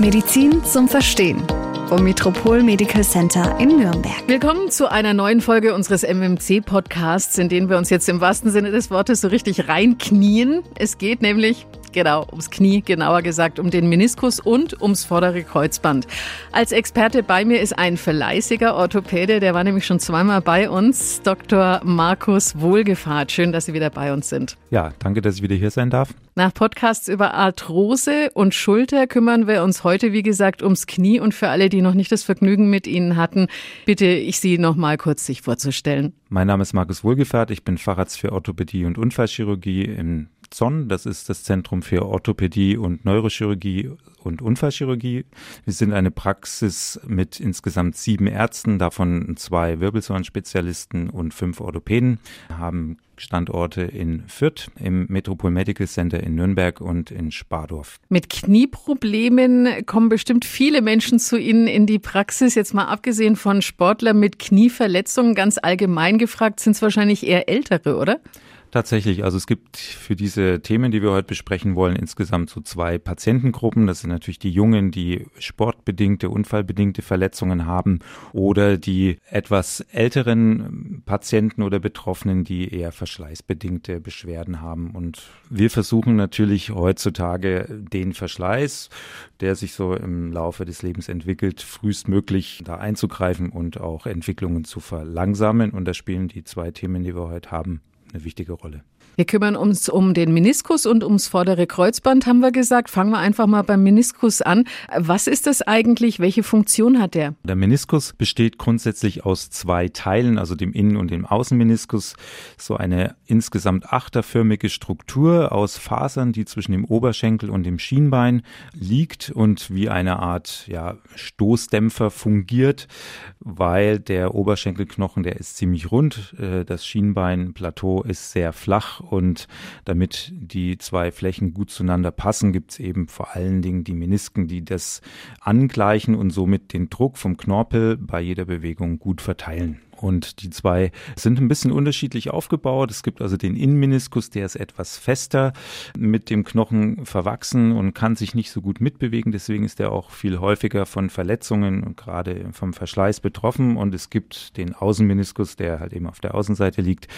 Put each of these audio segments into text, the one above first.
Medizin zum Verstehen vom Metropol Medical Center in Nürnberg. Willkommen zu einer neuen Folge unseres MMC-Podcasts, in den wir uns jetzt im wahrsten Sinne des Wortes so richtig reinknien. Es geht nämlich Genau, ums Knie, genauer gesagt um den Meniskus und ums vordere Kreuzband. Als Experte bei mir ist ein verleißiger Orthopäde, der war nämlich schon zweimal bei uns, Dr. Markus Wohlgefahrt. Schön, dass Sie wieder bei uns sind. Ja, danke, dass ich wieder hier sein darf. Nach Podcasts über Arthrose und Schulter kümmern wir uns heute, wie gesagt, ums Knie und für alle, die noch nicht das Vergnügen mit Ihnen hatten, bitte ich Sie noch mal kurz sich vorzustellen. Mein Name ist Markus Wohlgefahrt, ich bin Facharzt für Orthopädie und Unfallchirurgie im ZON, das ist das Zentrum für Orthopädie und Neurochirurgie und Unfallchirurgie. Wir sind eine Praxis mit insgesamt sieben Ärzten, davon zwei Wirbelsäulenspezialisten und fünf Orthopäden, wir haben Standorte in Fürth, im Metropol Medical Center in Nürnberg und in Spardorf. Mit Knieproblemen kommen bestimmt viele Menschen zu Ihnen in die Praxis. Jetzt mal abgesehen von Sportlern mit Knieverletzungen, ganz allgemein gefragt, sind es wahrscheinlich eher ältere, oder? Tatsächlich, also es gibt für diese Themen, die wir heute besprechen wollen, insgesamt so zwei Patientengruppen. Das sind natürlich die Jungen, die sportbedingte, unfallbedingte Verletzungen haben oder die etwas älteren Patienten oder Betroffenen, die eher verschleißbedingte Beschwerden haben. Und wir versuchen natürlich heutzutage den Verschleiß, der sich so im Laufe des Lebens entwickelt, frühestmöglich da einzugreifen und auch Entwicklungen zu verlangsamen. Und da spielen die zwei Themen, die wir heute haben, eine wichtige Rolle. Wir kümmern uns um den Meniskus und ums vordere Kreuzband, haben wir gesagt. Fangen wir einfach mal beim Meniskus an. Was ist das eigentlich? Welche Funktion hat der? Der Meniskus besteht grundsätzlich aus zwei Teilen, also dem Innen- und dem Außenmeniskus. So eine insgesamt achterförmige Struktur aus Fasern, die zwischen dem Oberschenkel und dem Schienbein liegt und wie eine Art ja, Stoßdämpfer fungiert, weil der Oberschenkelknochen, der ist ziemlich rund, äh, das Schienbeinplateau ist sehr flach und damit die zwei Flächen gut zueinander passen, gibt es eben vor allen Dingen die Menisken, die das angleichen und somit den Druck vom Knorpel bei jeder Bewegung gut verteilen. Und die zwei sind ein bisschen unterschiedlich aufgebaut. Es gibt also den Innenmeniskus, der ist etwas fester mit dem Knochen verwachsen und kann sich nicht so gut mitbewegen. Deswegen ist er auch viel häufiger von Verletzungen und gerade vom Verschleiß betroffen. Und es gibt den Außenmeniskus, der halt eben auf der Außenseite liegt.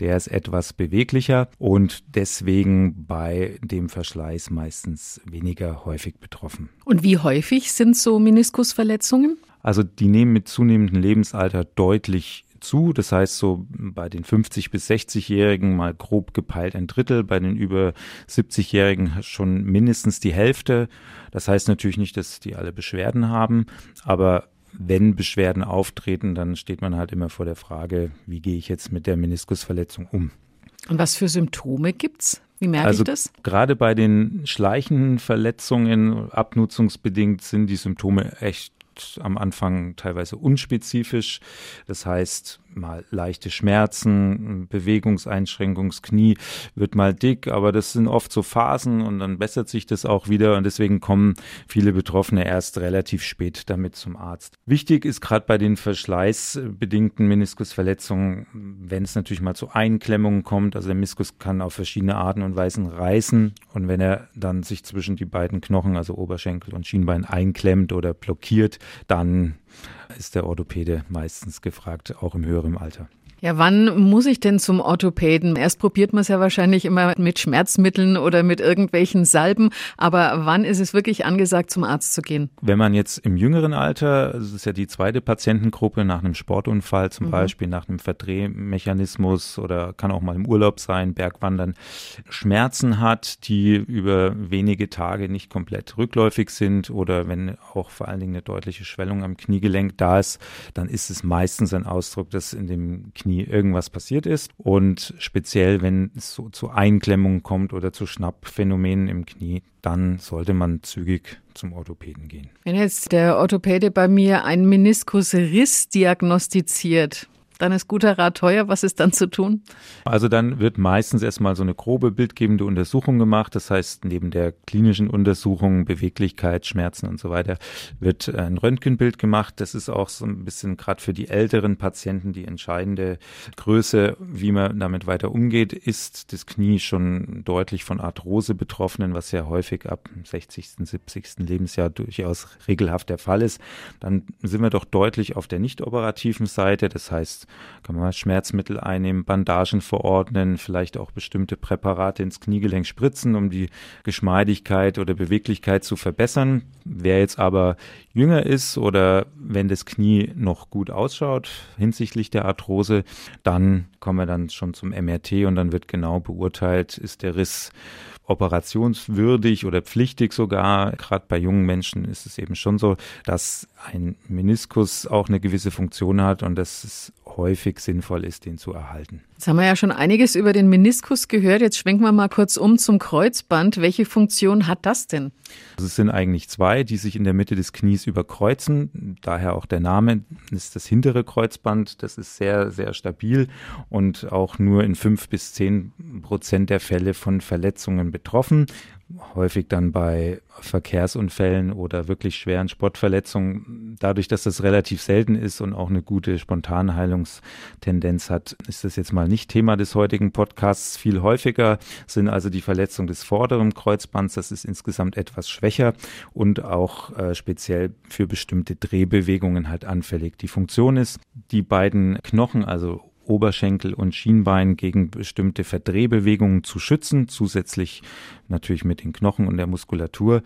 Der ist etwas beweglicher und deswegen bei dem Verschleiß meistens weniger häufig betroffen. Und wie häufig sind so Meniskusverletzungen? Also die nehmen mit zunehmendem Lebensalter deutlich zu. Das heißt, so bei den 50 bis 60-Jährigen mal grob gepeilt ein Drittel, bei den über 70-Jährigen schon mindestens die Hälfte. Das heißt natürlich nicht, dass die alle Beschwerden haben, aber wenn Beschwerden auftreten, dann steht man halt immer vor der Frage, wie gehe ich jetzt mit der Meniskusverletzung um? Und was für Symptome gibt's? Wie merke also ich das? Gerade bei den schleichenden Verletzungen, abnutzungsbedingt, sind die Symptome echt am Anfang teilweise unspezifisch. Das heißt, mal leichte Schmerzen, Bewegungseinschränkungen, Knie wird mal dick, aber das sind oft so Phasen und dann bessert sich das auch wieder und deswegen kommen viele Betroffene erst relativ spät damit zum Arzt. Wichtig ist gerade bei den verschleißbedingten Meniskusverletzungen, wenn es natürlich mal zu Einklemmungen kommt, also der Meniskus kann auf verschiedene Arten und Weisen reißen und wenn er dann sich zwischen die beiden Knochen, also Oberschenkel und Schienbein einklemmt oder blockiert, dann ist der Orthopäde meistens gefragt, auch im höheren Alter. Ja, wann muss ich denn zum Orthopäden? Erst probiert man es ja wahrscheinlich immer mit Schmerzmitteln oder mit irgendwelchen Salben, aber wann ist es wirklich angesagt, zum Arzt zu gehen? Wenn man jetzt im jüngeren Alter, das ist ja die zweite Patientengruppe nach einem Sportunfall zum mhm. Beispiel, nach einem Verdrehmechanismus oder kann auch mal im Urlaub sein, Bergwandern, Schmerzen hat, die über wenige Tage nicht komplett rückläufig sind oder wenn auch vor allen Dingen eine deutliche Schwellung am Kniegelenk da ist, dann ist es meistens ein Ausdruck, dass in dem Knie Knie irgendwas passiert ist. Und speziell, wenn es so zu Einklemmungen kommt oder zu Schnappphänomenen im Knie, dann sollte man zügig zum Orthopäden gehen. Wenn jetzt der Orthopäde bei mir einen Meniskusriss diagnostiziert, dann ist guter Rat teuer. Was ist dann zu tun? Also dann wird meistens erstmal so eine grobe bildgebende Untersuchung gemacht. Das heißt, neben der klinischen Untersuchung, Beweglichkeit, Schmerzen und so weiter, wird ein Röntgenbild gemacht. Das ist auch so ein bisschen gerade für die älteren Patienten die entscheidende Größe, wie man damit weiter umgeht. Ist das Knie schon deutlich von Arthrose betroffenen, was ja häufig ab 60., 70. Lebensjahr durchaus regelhaft der Fall ist, dann sind wir doch deutlich auf der nicht operativen Seite. Das heißt, kann man Schmerzmittel einnehmen, Bandagen verordnen, vielleicht auch bestimmte Präparate ins Kniegelenk spritzen, um die Geschmeidigkeit oder Beweglichkeit zu verbessern. Wer jetzt aber jünger ist oder wenn das Knie noch gut ausschaut hinsichtlich der Arthrose, dann kommen wir dann schon zum MRT und dann wird genau beurteilt, ist der Riss operationswürdig oder pflichtig sogar. Gerade bei jungen Menschen ist es eben schon so, dass ein Meniskus auch eine gewisse Funktion hat und dass es häufig sinnvoll ist, den zu erhalten. Jetzt haben wir ja schon einiges über den Meniskus gehört. Jetzt schwenken wir mal kurz um zum Kreuzband. Welche Funktion hat das denn? Also es sind eigentlich zwei, die sich in der Mitte des Knies überkreuzen. Daher auch der Name das ist das hintere Kreuzband. Das ist sehr, sehr stabil und auch nur in fünf bis zehn Prozent der Fälle von Verletzungen betroffen häufig dann bei Verkehrsunfällen oder wirklich schweren Sportverletzungen. Dadurch, dass das relativ selten ist und auch eine gute Spontanheilungstendenz hat, ist das jetzt mal nicht Thema des heutigen Podcasts. Viel häufiger sind also die Verletzungen des vorderen Kreuzbands. Das ist insgesamt etwas schwächer und auch äh, speziell für bestimmte Drehbewegungen halt anfällig. Die Funktion ist, die beiden Knochen, also Oberschenkel und Schienbein gegen bestimmte Verdrehbewegungen zu schützen, zusätzlich natürlich mit den Knochen und der Muskulatur.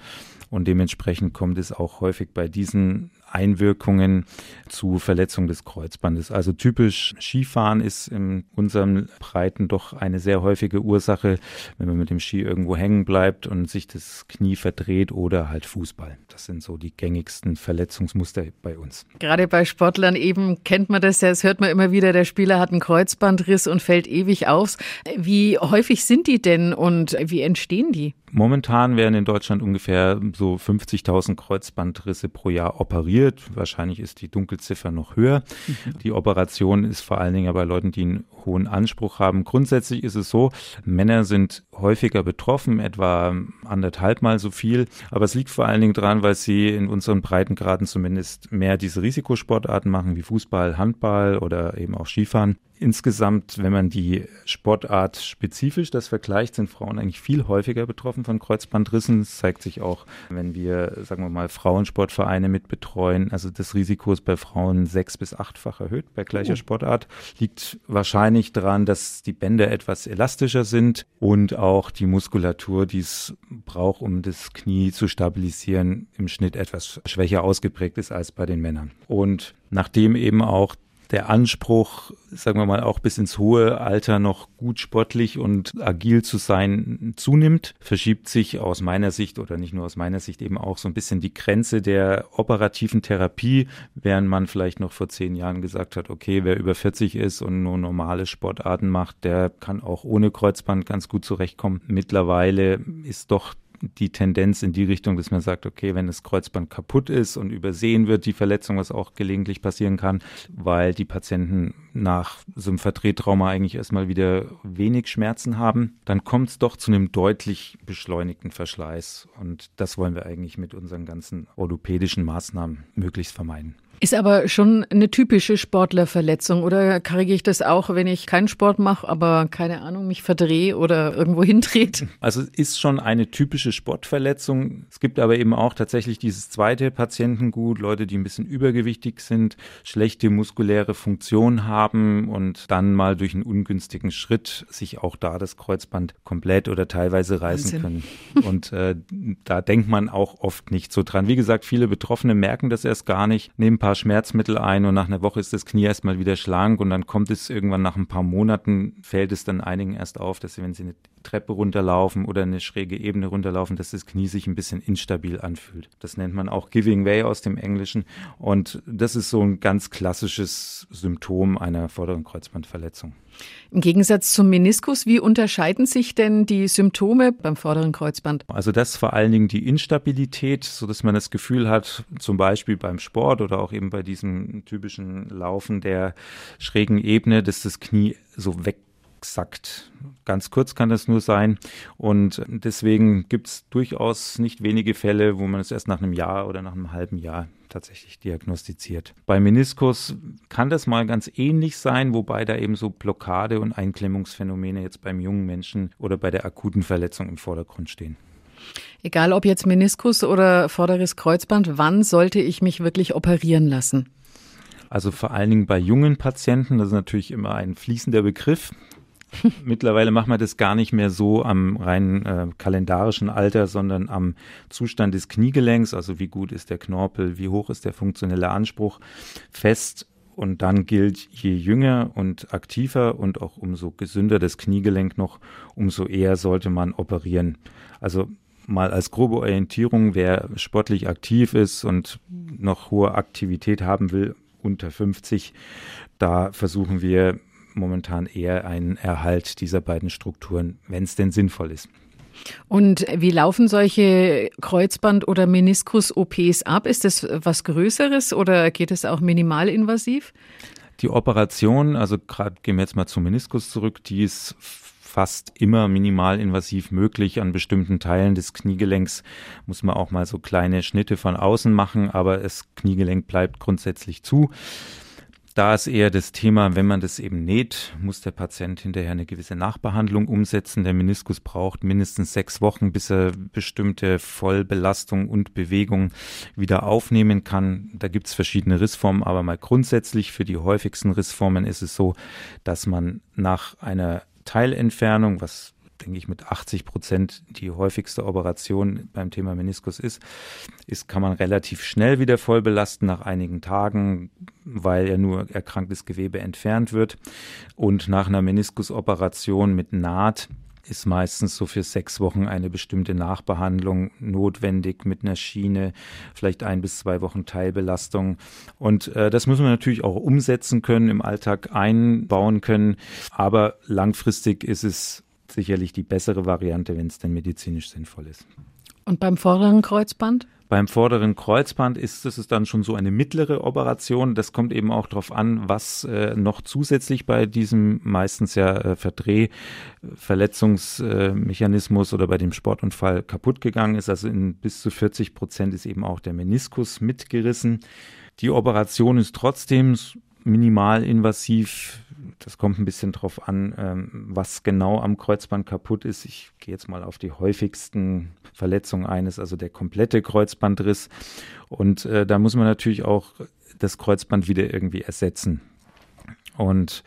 Und dementsprechend kommt es auch häufig bei diesen Einwirkungen zu Verletzung des Kreuzbandes. Also typisch Skifahren ist in unserem Breiten doch eine sehr häufige Ursache, wenn man mit dem Ski irgendwo hängen bleibt und sich das Knie verdreht oder halt Fußball. Das sind so die gängigsten Verletzungsmuster bei uns. Gerade bei Sportlern eben kennt man das ja, das hört man immer wieder, der Spieler hat einen Kreuzbandriss und fällt ewig aus. Wie häufig sind die denn und wie entstehen die? Momentan werden in Deutschland ungefähr so 50.000 Kreuzbandrisse pro Jahr operiert. Wahrscheinlich ist die Dunkelziffer noch höher. Mhm. Die Operation ist vor allen Dingen bei Leuten, die einen hohen Anspruch haben. Grundsätzlich ist es so, Männer sind häufiger betroffen, etwa anderthalb Mal so viel. Aber es liegt vor allen Dingen daran, weil sie in unseren Breitengraden zumindest mehr diese Risikosportarten machen, wie Fußball, Handball oder eben auch Skifahren. Insgesamt, wenn man die Sportart spezifisch das vergleicht, sind Frauen eigentlich viel häufiger betroffen von Kreuzbandrissen. Das zeigt sich auch, wenn wir, sagen wir mal, Frauensportvereine mit betreuen. Also das Risiko ist bei Frauen sechs bis achtfach erhöht bei gleicher oh. Sportart. Liegt wahrscheinlich daran, dass die Bänder etwas elastischer sind und auch die Muskulatur, die es braucht, um das Knie zu stabilisieren, im Schnitt etwas schwächer ausgeprägt ist als bei den Männern. Und nachdem eben auch der Anspruch, sagen wir mal, auch bis ins hohe Alter noch gut sportlich und agil zu sein, zunimmt, verschiebt sich aus meiner Sicht oder nicht nur aus meiner Sicht eben auch so ein bisschen die Grenze der operativen Therapie, während man vielleicht noch vor zehn Jahren gesagt hat, okay, wer über 40 ist und nur normale Sportarten macht, der kann auch ohne Kreuzband ganz gut zurechtkommen. Mittlerweile ist doch die Tendenz in die Richtung, dass man sagt, okay, wenn das Kreuzband kaputt ist und übersehen wird, die Verletzung, was auch gelegentlich passieren kann, weil die Patienten nach so einem Verdrehtrauma eigentlich erstmal wieder wenig Schmerzen haben, dann kommt es doch zu einem deutlich beschleunigten Verschleiß. Und das wollen wir eigentlich mit unseren ganzen orthopädischen Maßnahmen möglichst vermeiden. Ist aber schon eine typische Sportlerverletzung oder kriege ich das auch, wenn ich keinen Sport mache, aber keine Ahnung, mich verdrehe oder irgendwo hindreht? Also es ist schon eine typische Sportverletzung. Es gibt aber eben auch tatsächlich dieses zweite Patientengut, Leute, die ein bisschen übergewichtig sind, schlechte muskuläre Funktion haben und dann mal durch einen ungünstigen Schritt sich auch da das Kreuzband komplett oder teilweise reißen Wahnsinn. können. Und äh, da denkt man auch oft nicht so dran. Wie gesagt, viele Betroffene merken das erst gar nicht, nehmen paar Schmerzmittel ein und nach einer Woche ist das Knie erstmal wieder schlank und dann kommt es irgendwann nach ein paar Monaten, fällt es dann einigen erst auf, dass sie, wenn sie eine Treppe runterlaufen oder eine schräge Ebene runterlaufen, dass das Knie sich ein bisschen instabil anfühlt. Das nennt man auch Giving Way aus dem Englischen und das ist so ein ganz klassisches Symptom einer vorderen Kreuzbandverletzung. Im Gegensatz zum Meniskus, wie unterscheiden sich denn die Symptome beim vorderen Kreuzband? Also das vor allen Dingen die Instabilität, so dass man das Gefühl hat, zum Beispiel beim Sport oder auch eben bei diesem typischen Laufen der schrägen Ebene, dass das Knie so weg exakt. Ganz kurz kann das nur sein. Und deswegen gibt es durchaus nicht wenige Fälle, wo man es erst nach einem Jahr oder nach einem halben Jahr tatsächlich diagnostiziert. Bei Meniskus kann das mal ganz ähnlich sein, wobei da eben so Blockade- und Einklemmungsphänomene jetzt beim jungen Menschen oder bei der akuten Verletzung im Vordergrund stehen. Egal ob jetzt Meniskus oder vorderes Kreuzband, wann sollte ich mich wirklich operieren lassen? Also vor allen Dingen bei jungen Patienten, das ist natürlich immer ein fließender Begriff. Mittlerweile macht man das gar nicht mehr so am rein äh, kalendarischen Alter, sondern am Zustand des Kniegelenks, also wie gut ist der Knorpel, wie hoch ist der funktionelle Anspruch, fest. Und dann gilt, je jünger und aktiver und auch umso gesünder das Kniegelenk noch, umso eher sollte man operieren. Also mal als grobe Orientierung, wer sportlich aktiv ist und noch hohe Aktivität haben will, unter 50, da versuchen wir momentan eher ein Erhalt dieser beiden Strukturen, wenn es denn sinnvoll ist. Und wie laufen solche Kreuzband- oder Meniskus-OPs ab? Ist das was Größeres oder geht es auch minimalinvasiv? Die Operation, also gerade gehen wir jetzt mal zum Meniskus zurück, die ist fast immer minimalinvasiv möglich. An bestimmten Teilen des Kniegelenks muss man auch mal so kleine Schnitte von außen machen, aber das Kniegelenk bleibt grundsätzlich zu. Da ist eher das Thema, wenn man das eben näht, muss der Patient hinterher eine gewisse Nachbehandlung umsetzen. Der Meniskus braucht mindestens sechs Wochen, bis er bestimmte Vollbelastung und Bewegung wieder aufnehmen kann. Da gibt es verschiedene Rissformen, aber mal grundsätzlich für die häufigsten Rissformen ist es so, dass man nach einer Teilentfernung, was denke ich, mit 80 Prozent die häufigste Operation beim Thema Meniskus ist, ist, kann man relativ schnell wieder voll belasten nach einigen Tagen, weil ja nur erkranktes Gewebe entfernt wird. Und nach einer Meniskusoperation mit Naht ist meistens so für sechs Wochen eine bestimmte Nachbehandlung notwendig mit einer Schiene, vielleicht ein bis zwei Wochen Teilbelastung. Und äh, das müssen wir natürlich auch umsetzen können, im Alltag einbauen können. Aber langfristig ist es sicherlich die bessere Variante, wenn es denn medizinisch sinnvoll ist. Und beim vorderen Kreuzband? Beim vorderen Kreuzband ist es dann schon so eine mittlere Operation. Das kommt eben auch darauf an, was äh, noch zusätzlich bei diesem meistens ja äh, Verdrehverletzungsmechanismus äh, oder bei dem Sportunfall kaputt gegangen ist. Also in bis zu 40 Prozent ist eben auch der Meniskus mitgerissen. Die Operation ist trotzdem minimalinvasiv das kommt ein bisschen drauf an, ähm, was genau am Kreuzband kaputt ist. Ich gehe jetzt mal auf die häufigsten Verletzungen ein, ist also der komplette Kreuzbandriss. Und äh, da muss man natürlich auch das Kreuzband wieder irgendwie ersetzen. Und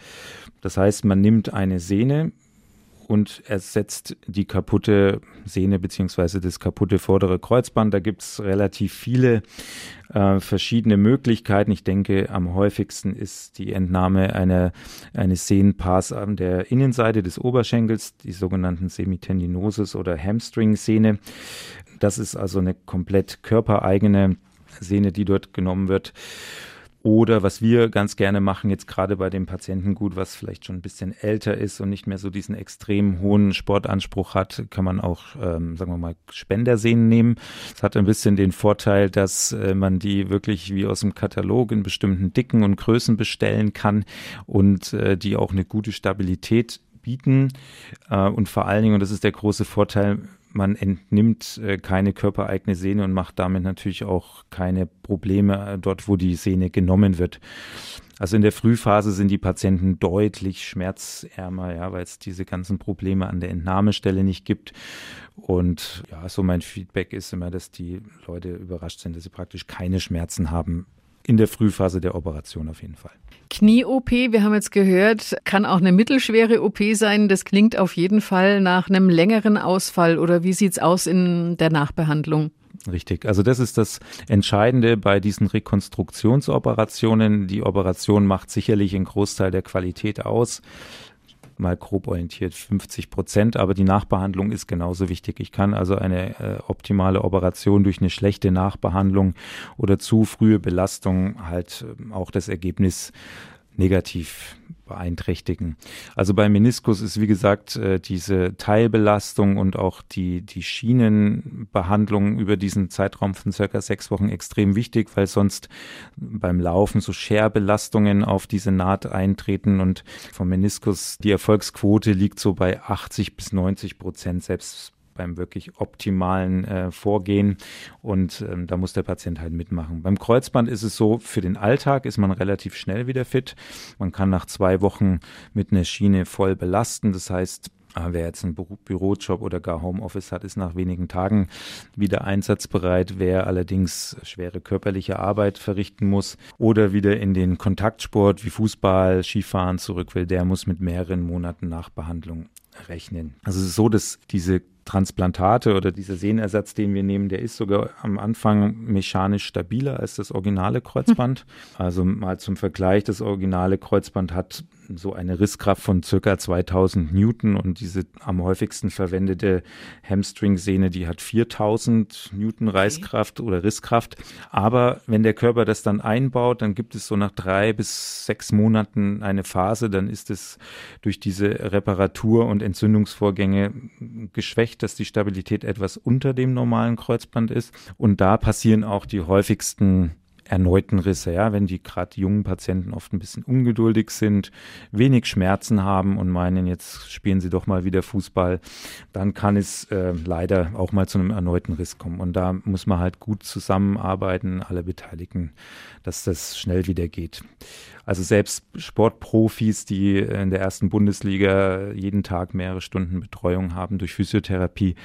das heißt, man nimmt eine Sehne, und ersetzt die kaputte Sehne beziehungsweise das kaputte vordere Kreuzband. Da gibt es relativ viele äh, verschiedene Möglichkeiten. Ich denke, am häufigsten ist die Entnahme einer, eines Sehnenpaars an der Innenseite des Oberschenkels, die sogenannten Semitendinosis oder Hamstring-Sehne. Das ist also eine komplett körpereigene Sehne, die dort genommen wird. Oder was wir ganz gerne machen, jetzt gerade bei dem Patientengut, was vielleicht schon ein bisschen älter ist und nicht mehr so diesen extrem hohen Sportanspruch hat, kann man auch, ähm, sagen wir mal, Spendersehnen nehmen. Es hat ein bisschen den Vorteil, dass äh, man die wirklich wie aus dem Katalog in bestimmten Dicken und Größen bestellen kann und äh, die auch eine gute Stabilität bieten. Äh, und vor allen Dingen, und das ist der große Vorteil, man entnimmt äh, keine körpereigene Sehne und macht damit natürlich auch keine Probleme äh, dort, wo die Sehne genommen wird. Also in der Frühphase sind die Patienten deutlich schmerzärmer, ja, weil es diese ganzen Probleme an der Entnahmestelle nicht gibt. Und ja, so mein Feedback ist immer, dass die Leute überrascht sind, dass sie praktisch keine Schmerzen haben in der Frühphase der Operation auf jeden Fall. Knie-OP, wir haben jetzt gehört, kann auch eine mittelschwere OP sein. Das klingt auf jeden Fall nach einem längeren Ausfall. Oder wie sieht's aus in der Nachbehandlung? Richtig. Also das ist das Entscheidende bei diesen Rekonstruktionsoperationen. Die Operation macht sicherlich einen Großteil der Qualität aus mal grob orientiert 50 Prozent, aber die Nachbehandlung ist genauso wichtig. Ich kann also eine äh, optimale Operation durch eine schlechte Nachbehandlung oder zu frühe Belastung halt äh, auch das Ergebnis negativ beeinträchtigen. Also beim Meniskus ist wie gesagt äh, diese Teilbelastung und auch die, die Schienenbehandlung über diesen Zeitraum von circa sechs Wochen extrem wichtig, weil sonst beim Laufen so Scherbelastungen auf diese Naht eintreten und vom Meniskus die Erfolgsquote liegt so bei 80 bis 90 Prozent, selbst beim wirklich optimalen äh, Vorgehen und ähm, da muss der Patient halt mitmachen. Beim Kreuzband ist es so, für den Alltag ist man relativ schnell wieder fit. Man kann nach zwei Wochen mit einer Schiene voll belasten. Das heißt, äh, Wer jetzt einen Bürojob oder gar Homeoffice hat, ist nach wenigen Tagen wieder einsatzbereit. Wer allerdings schwere körperliche Arbeit verrichten muss oder wieder in den Kontaktsport wie Fußball, Skifahren zurück will, der muss mit mehreren Monaten Nachbehandlung rechnen. Also es ist so, dass diese Transplantate oder dieser Sehnenersatz, den wir nehmen, der ist sogar am Anfang mechanisch stabiler als das originale Kreuzband. Also mal zum Vergleich, das originale Kreuzband hat so eine Risskraft von circa 2000 Newton und diese am häufigsten verwendete Hamstring-Sehne, die hat 4000 Newton Reißkraft okay. oder Risskraft. Aber wenn der Körper das dann einbaut, dann gibt es so nach drei bis sechs Monaten eine Phase, dann ist es durch diese Reparatur und Entzündungsvorgänge geschwächt, dass die Stabilität etwas unter dem normalen Kreuzband ist. Und da passieren auch die häufigsten erneuten Risse, ja, wenn die gerade jungen Patienten oft ein bisschen ungeduldig sind, wenig Schmerzen haben und meinen, jetzt spielen sie doch mal wieder Fußball, dann kann es äh, leider auch mal zu einem erneuten Riss kommen. Und da muss man halt gut zusammenarbeiten, alle Beteiligten, dass das schnell wieder geht. Also selbst Sportprofis, die in der ersten Bundesliga jeden Tag mehrere Stunden Betreuung haben durch Physiotherapie,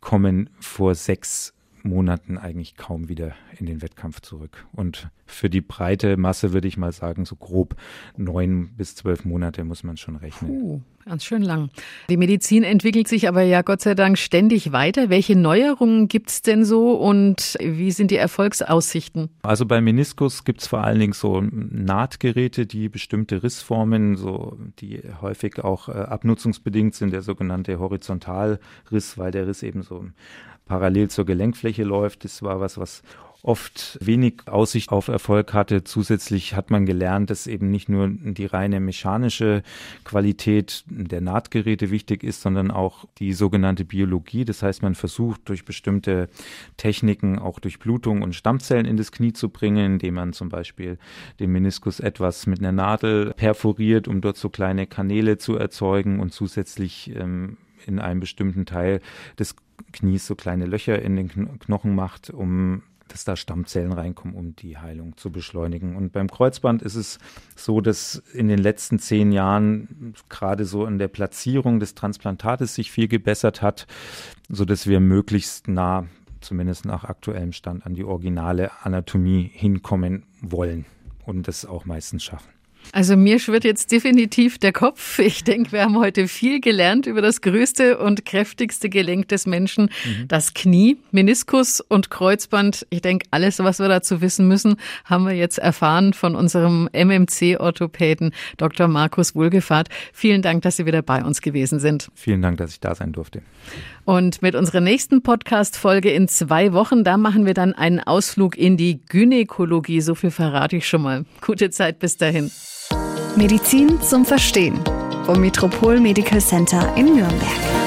kommen vor sechs Monaten eigentlich kaum wieder in den Wettkampf zurück. Und für die breite Masse würde ich mal sagen, so grob neun bis zwölf Monate muss man schon rechnen. Puh, ganz schön lang. Die Medizin entwickelt sich aber ja Gott sei Dank ständig weiter. Welche Neuerungen gibt es denn so und wie sind die Erfolgsaussichten? Also bei Meniskus gibt es vor allen Dingen so Nahtgeräte, die bestimmte Rissformen, so die häufig auch äh, abnutzungsbedingt sind, der sogenannte Horizontalriss, weil der Riss eben so parallel zur Gelenkfläche läuft. Das war was, was oft wenig Aussicht auf Erfolg hatte. Zusätzlich hat man gelernt, dass eben nicht nur die reine mechanische Qualität der Nahtgeräte wichtig ist, sondern auch die sogenannte Biologie. Das heißt, man versucht durch bestimmte Techniken auch durch Blutung und Stammzellen in das Knie zu bringen, indem man zum Beispiel den Meniskus etwas mit einer Nadel perforiert, um dort so kleine Kanäle zu erzeugen und zusätzlich ähm, in einem bestimmten Teil des Knies so kleine Löcher in den Knochen macht, um dass da Stammzellen reinkommen, um die Heilung zu beschleunigen. Und beim Kreuzband ist es so, dass in den letzten zehn Jahren gerade so in der Platzierung des Transplantates sich viel gebessert hat, so dass wir möglichst nah, zumindest nach aktuellem Stand, an die originale Anatomie hinkommen wollen und das auch meistens schaffen. Also mir schwirrt jetzt definitiv der Kopf. Ich denke, wir haben heute viel gelernt über das größte und kräftigste Gelenk des Menschen, mhm. das Knie, Meniskus und Kreuzband. Ich denke, alles, was wir dazu wissen müssen, haben wir jetzt erfahren von unserem MMC-Orthopäden Dr. Markus Wohlgefahrt. Vielen Dank, dass Sie wieder bei uns gewesen sind. Vielen Dank, dass ich da sein durfte. Und mit unserer nächsten Podcast-Folge in zwei Wochen, da machen wir dann einen Ausflug in die Gynäkologie. So viel verrate ich schon mal. Gute Zeit bis dahin. Medizin zum Verstehen vom Metropol Medical Center in Nürnberg.